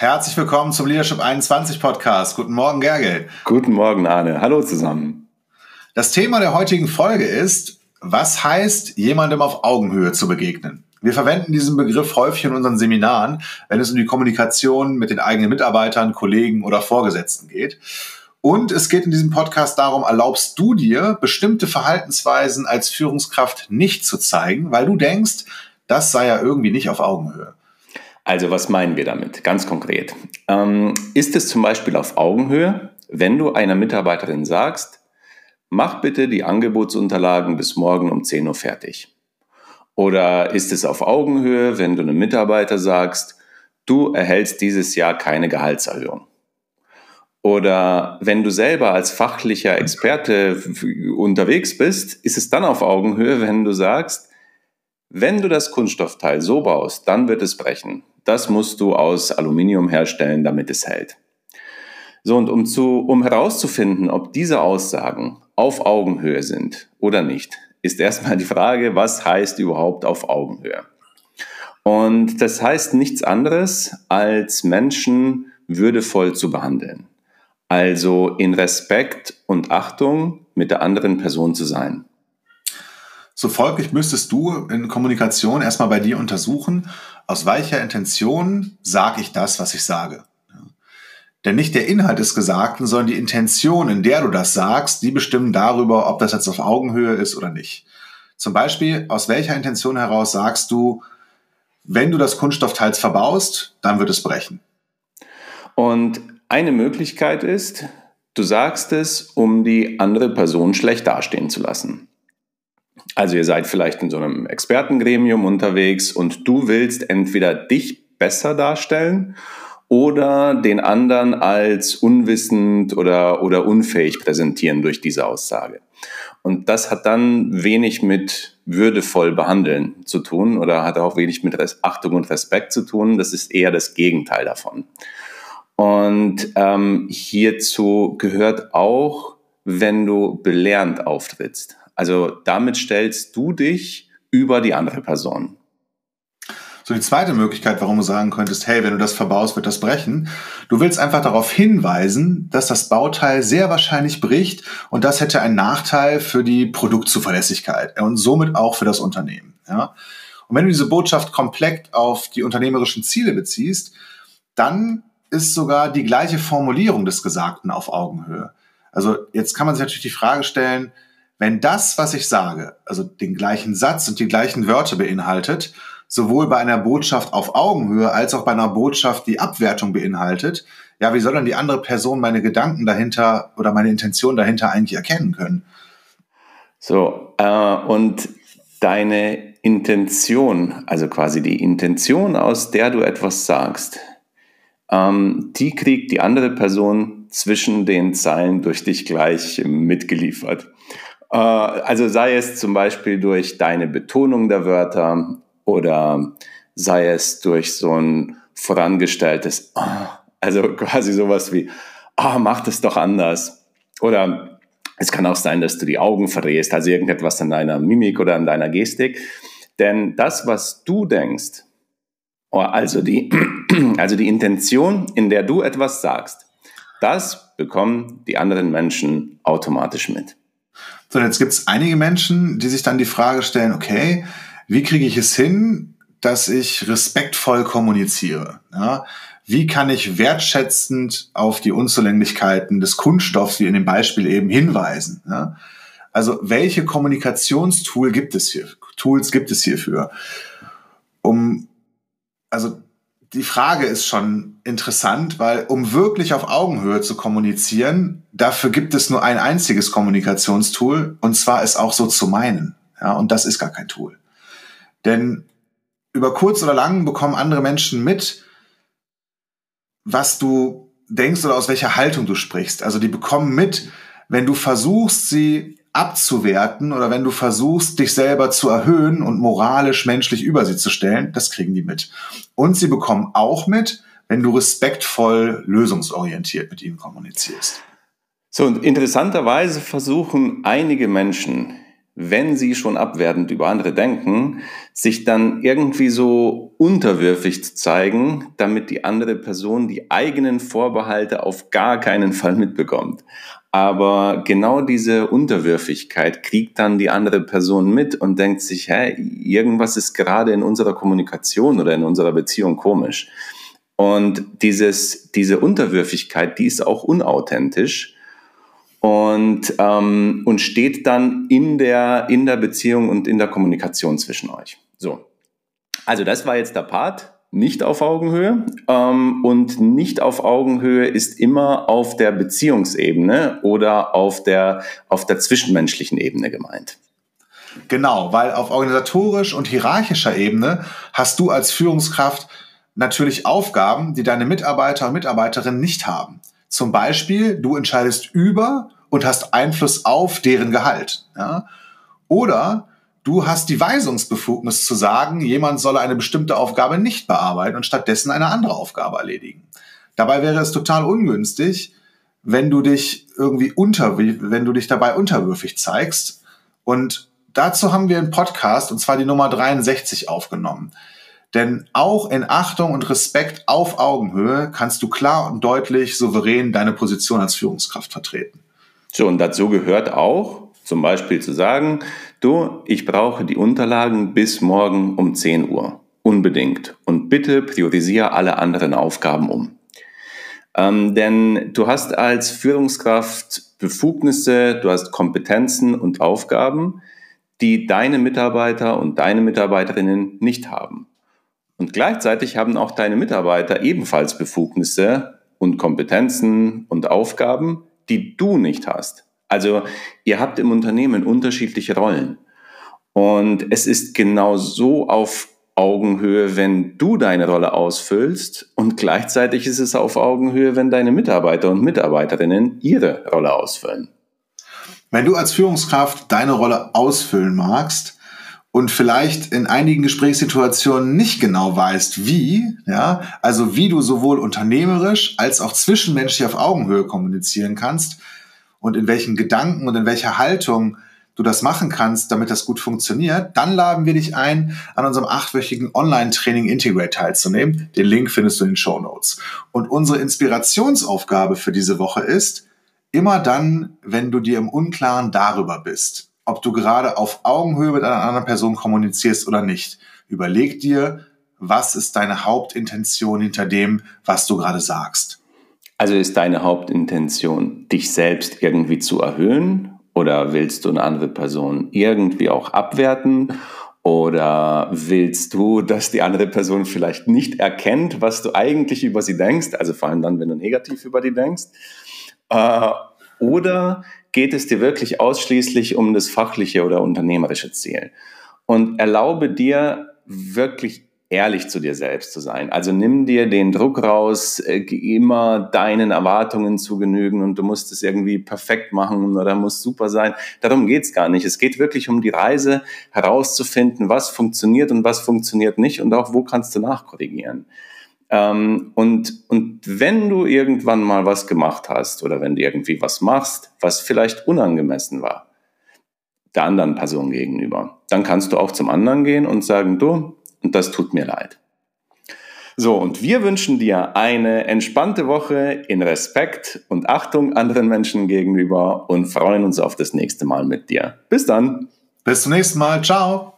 Herzlich willkommen zum Leadership 21 Podcast. Guten Morgen, Gergel. Guten Morgen, Arne. Hallo zusammen. Das Thema der heutigen Folge ist, was heißt, jemandem auf Augenhöhe zu begegnen? Wir verwenden diesen Begriff häufig in unseren Seminaren, wenn es um die Kommunikation mit den eigenen Mitarbeitern, Kollegen oder Vorgesetzten geht. Und es geht in diesem Podcast darum, erlaubst du dir, bestimmte Verhaltensweisen als Führungskraft nicht zu zeigen, weil du denkst, das sei ja irgendwie nicht auf Augenhöhe. Also was meinen wir damit? Ganz konkret. Ähm, ist es zum Beispiel auf Augenhöhe, wenn du einer Mitarbeiterin sagst, mach bitte die Angebotsunterlagen bis morgen um 10 Uhr fertig? Oder ist es auf Augenhöhe, wenn du einem Mitarbeiter sagst, du erhältst dieses Jahr keine Gehaltserhöhung? Oder wenn du selber als fachlicher Experte unterwegs bist, ist es dann auf Augenhöhe, wenn du sagst, wenn du das Kunststoffteil so baust, dann wird es brechen. Das musst du aus Aluminium herstellen, damit es hält. So, und um, zu, um herauszufinden, ob diese Aussagen auf Augenhöhe sind oder nicht, ist erstmal die Frage, was heißt überhaupt auf Augenhöhe? Und das heißt nichts anderes, als Menschen würdevoll zu behandeln. Also in Respekt und Achtung mit der anderen Person zu sein. So folglich müsstest du in Kommunikation erstmal bei dir untersuchen, aus welcher Intention sage ich das, was ich sage. Denn nicht der Inhalt des Gesagten, sondern die Intention, in der du das sagst, die bestimmen darüber, ob das jetzt auf Augenhöhe ist oder nicht. Zum Beispiel, aus welcher Intention heraus sagst du, wenn du das Kunststoffteils verbaust, dann wird es brechen. Und eine Möglichkeit ist, du sagst es, um die andere Person schlecht dastehen zu lassen. Also ihr seid vielleicht in so einem Expertengremium unterwegs und du willst entweder dich besser darstellen oder den anderen als unwissend oder, oder unfähig präsentieren durch diese Aussage. Und das hat dann wenig mit würdevoll behandeln zu tun oder hat auch wenig mit Achtung und Respekt zu tun. Das ist eher das Gegenteil davon. Und ähm, hierzu gehört auch, wenn du belehrend auftrittst. Also damit stellst du dich über die andere Person. So die zweite Möglichkeit, warum du sagen könntest, hey, wenn du das verbaust, wird das brechen. Du willst einfach darauf hinweisen, dass das Bauteil sehr wahrscheinlich bricht und das hätte einen Nachteil für die Produktzuverlässigkeit und somit auch für das Unternehmen. Ja? Und wenn du diese Botschaft komplett auf die unternehmerischen Ziele beziehst, dann ist sogar die gleiche Formulierung des Gesagten auf Augenhöhe. Also jetzt kann man sich natürlich die Frage stellen, wenn das, was ich sage, also den gleichen Satz und die gleichen Wörter beinhaltet, sowohl bei einer Botschaft auf Augenhöhe als auch bei einer Botschaft, die Abwertung beinhaltet, ja, wie soll dann die andere Person meine Gedanken dahinter oder meine Intention dahinter eigentlich erkennen können? So, äh, und deine Intention, also quasi die Intention, aus der du etwas sagst, ähm, die kriegt die andere Person zwischen den Zeilen durch dich gleich mitgeliefert. Äh, also sei es zum Beispiel durch deine Betonung der Wörter oder sei es durch so ein vorangestelltes, ah, also quasi sowas wie, ah, mach das doch anders. Oder es kann auch sein, dass du die Augen verdrehst, also irgendetwas an deiner Mimik oder an deiner Gestik. Denn das, was du denkst, oh, also die, also die Intention, in der du etwas sagst, das bekommen die anderen Menschen automatisch mit. So, jetzt gibt es einige Menschen, die sich dann die Frage stellen, okay, wie kriege ich es hin, dass ich respektvoll kommuniziere? Ja? Wie kann ich wertschätzend auf die Unzulänglichkeiten des Kunststoffs, wie in dem Beispiel eben, hinweisen? Ja? Also welche Kommunikationstool gibt es hier? Tools gibt es hierfür? Um, also die Frage ist schon interessant, weil um wirklich auf Augenhöhe zu kommunizieren, dafür gibt es nur ein einziges Kommunikationstool und zwar ist auch so zu meinen. Ja, und das ist gar kein Tool. Denn über kurz oder lang bekommen andere Menschen mit, was du denkst oder aus welcher Haltung du sprichst. Also die bekommen mit, wenn du versuchst, sie abzuwerten oder wenn du versuchst, dich selber zu erhöhen und moralisch, menschlich über sie zu stellen, das kriegen die mit. Und sie bekommen auch mit, wenn du respektvoll, lösungsorientiert mit ihnen kommunizierst. So, und interessanterweise versuchen einige Menschen wenn sie schon abwertend über andere denken, sich dann irgendwie so unterwürfig zu zeigen, damit die andere Person die eigenen Vorbehalte auf gar keinen Fall mitbekommt. Aber genau diese Unterwürfigkeit kriegt dann die andere Person mit und denkt sich, hä, irgendwas ist gerade in unserer Kommunikation oder in unserer Beziehung komisch. Und dieses, diese Unterwürfigkeit, die ist auch unauthentisch und, ähm, und steht dann in der, in der Beziehung und in der Kommunikation zwischen euch. So. Also das war jetzt der Part, nicht auf Augenhöhe. Ähm, und nicht auf Augenhöhe ist immer auf der Beziehungsebene oder auf der, auf der zwischenmenschlichen Ebene gemeint. Genau, weil auf organisatorisch und hierarchischer Ebene hast du als Führungskraft natürlich Aufgaben, die deine Mitarbeiter und Mitarbeiterinnen nicht haben. Zum Beispiel, du entscheidest über und hast Einfluss auf deren Gehalt. Ja? Oder du hast die Weisungsbefugnis zu sagen, jemand solle eine bestimmte Aufgabe nicht bearbeiten und stattdessen eine andere Aufgabe erledigen. Dabei wäre es total ungünstig, wenn du dich irgendwie unter, wenn du dich dabei unterwürfig zeigst. Und dazu haben wir einen Podcast, und zwar die Nummer 63 aufgenommen. Denn auch in Achtung und Respekt auf Augenhöhe kannst du klar und deutlich souverän deine Position als Führungskraft vertreten. So, und dazu gehört auch zum Beispiel zu sagen, du, ich brauche die Unterlagen bis morgen um 10 Uhr. Unbedingt. Und bitte priorisiere alle anderen Aufgaben um. Ähm, denn du hast als Führungskraft Befugnisse, du hast Kompetenzen und Aufgaben, die deine Mitarbeiter und deine Mitarbeiterinnen nicht haben. Und gleichzeitig haben auch deine Mitarbeiter ebenfalls Befugnisse und Kompetenzen und Aufgaben, die du nicht hast. Also ihr habt im Unternehmen unterschiedliche Rollen. Und es ist genau so auf Augenhöhe, wenn du deine Rolle ausfüllst und gleichzeitig ist es auf Augenhöhe, wenn deine Mitarbeiter und Mitarbeiterinnen ihre Rolle ausfüllen. Wenn du als Führungskraft deine Rolle ausfüllen magst, und vielleicht in einigen Gesprächssituationen nicht genau weißt, wie, ja, also wie du sowohl unternehmerisch als auch zwischenmenschlich auf Augenhöhe kommunizieren kannst und in welchen Gedanken und in welcher Haltung du das machen kannst, damit das gut funktioniert, dann laden wir dich ein, an unserem achtwöchigen Online-Training Integrate teilzunehmen. Den Link findest du in den Show Notes. Und unsere Inspirationsaufgabe für diese Woche ist, immer dann, wenn du dir im Unklaren darüber bist, ob du gerade auf Augenhöhe mit einer anderen Person kommunizierst oder nicht. Überleg dir, was ist deine Hauptintention hinter dem, was du gerade sagst. Also ist deine Hauptintention, dich selbst irgendwie zu erhöhen oder willst du eine andere Person irgendwie auch abwerten? Oder willst du, dass die andere Person vielleicht nicht erkennt, was du eigentlich über sie denkst? Also vor allem dann, wenn du negativ über die denkst. Äh, oder geht es dir wirklich ausschließlich um das fachliche oder unternehmerische Ziel? Und erlaube dir wirklich ehrlich zu dir selbst zu sein. Also nimm dir den Druck raus, äh, immer deinen Erwartungen zu genügen und du musst es irgendwie perfekt machen oder muss super sein. Darum geht's gar nicht. Es geht wirklich um die Reise herauszufinden, was funktioniert und was funktioniert nicht und auch wo kannst du nachkorrigieren. Ähm, und, und wenn du irgendwann mal was gemacht hast oder wenn du irgendwie was machst, was vielleicht unangemessen war, der anderen Person gegenüber, dann kannst du auch zum anderen gehen und sagen, du, und das tut mir leid. So, und wir wünschen dir eine entspannte Woche in Respekt und Achtung anderen Menschen gegenüber und freuen uns auf das nächste Mal mit dir. Bis dann. Bis zum nächsten Mal. Ciao.